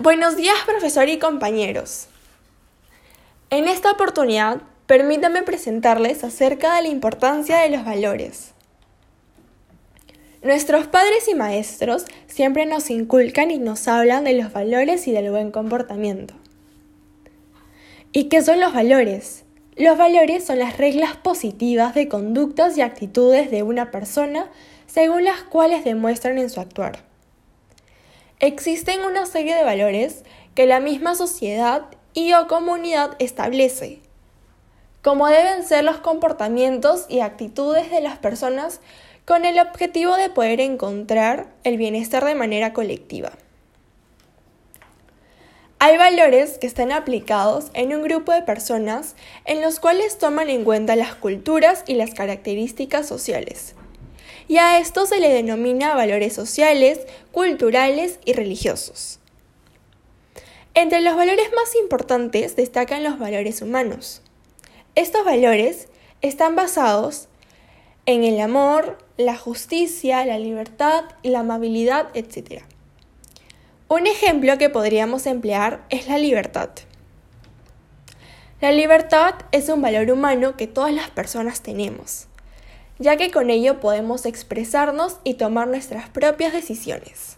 Buenos días, profesor y compañeros. En esta oportunidad, permítanme presentarles acerca de la importancia de los valores. Nuestros padres y maestros siempre nos inculcan y nos hablan de los valores y del buen comportamiento. ¿Y qué son los valores? Los valores son las reglas positivas de conductas y actitudes de una persona según las cuales demuestran en su actuar. Existen una serie de valores que la misma sociedad y o comunidad establece, como deben ser los comportamientos y actitudes de las personas con el objetivo de poder encontrar el bienestar de manera colectiva. Hay valores que están aplicados en un grupo de personas en los cuales toman en cuenta las culturas y las características sociales. Y a esto se le denomina valores sociales, culturales y religiosos. Entre los valores más importantes destacan los valores humanos. Estos valores están basados en el amor, la justicia, la libertad, la amabilidad, etc. Un ejemplo que podríamos emplear es la libertad. La libertad es un valor humano que todas las personas tenemos, ya que con ello podemos expresarnos y tomar nuestras propias decisiones.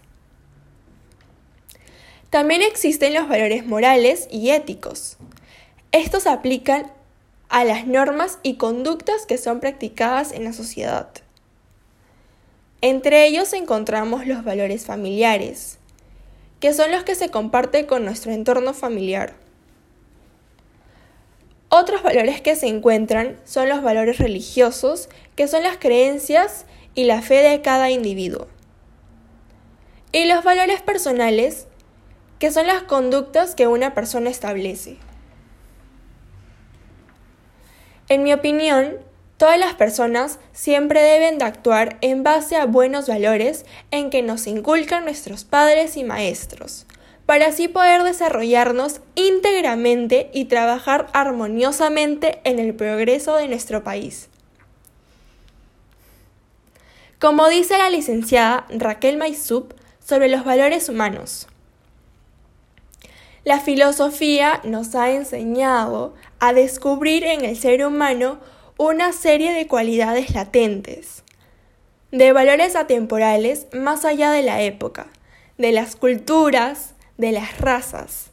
También existen los valores morales y éticos. Estos aplican a las normas y conductas que son practicadas en la sociedad. Entre ellos encontramos los valores familiares, que son los que se comparten con nuestro entorno familiar. Otros valores que se encuentran son los valores religiosos, que son las creencias y la fe de cada individuo. Y los valores personales, que son las conductas que una persona establece. En mi opinión, todas las personas siempre deben de actuar en base a buenos valores en que nos inculcan nuestros padres y maestros, para así poder desarrollarnos íntegramente y trabajar armoniosamente en el progreso de nuestro país. Como dice la licenciada Raquel Maisup sobre los valores humanos, la filosofía nos ha enseñado a descubrir en el ser humano una serie de cualidades latentes, de valores atemporales más allá de la época, de las culturas, de las razas.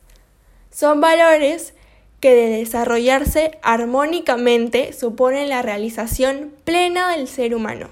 Son valores que de desarrollarse armónicamente suponen la realización plena del ser humano.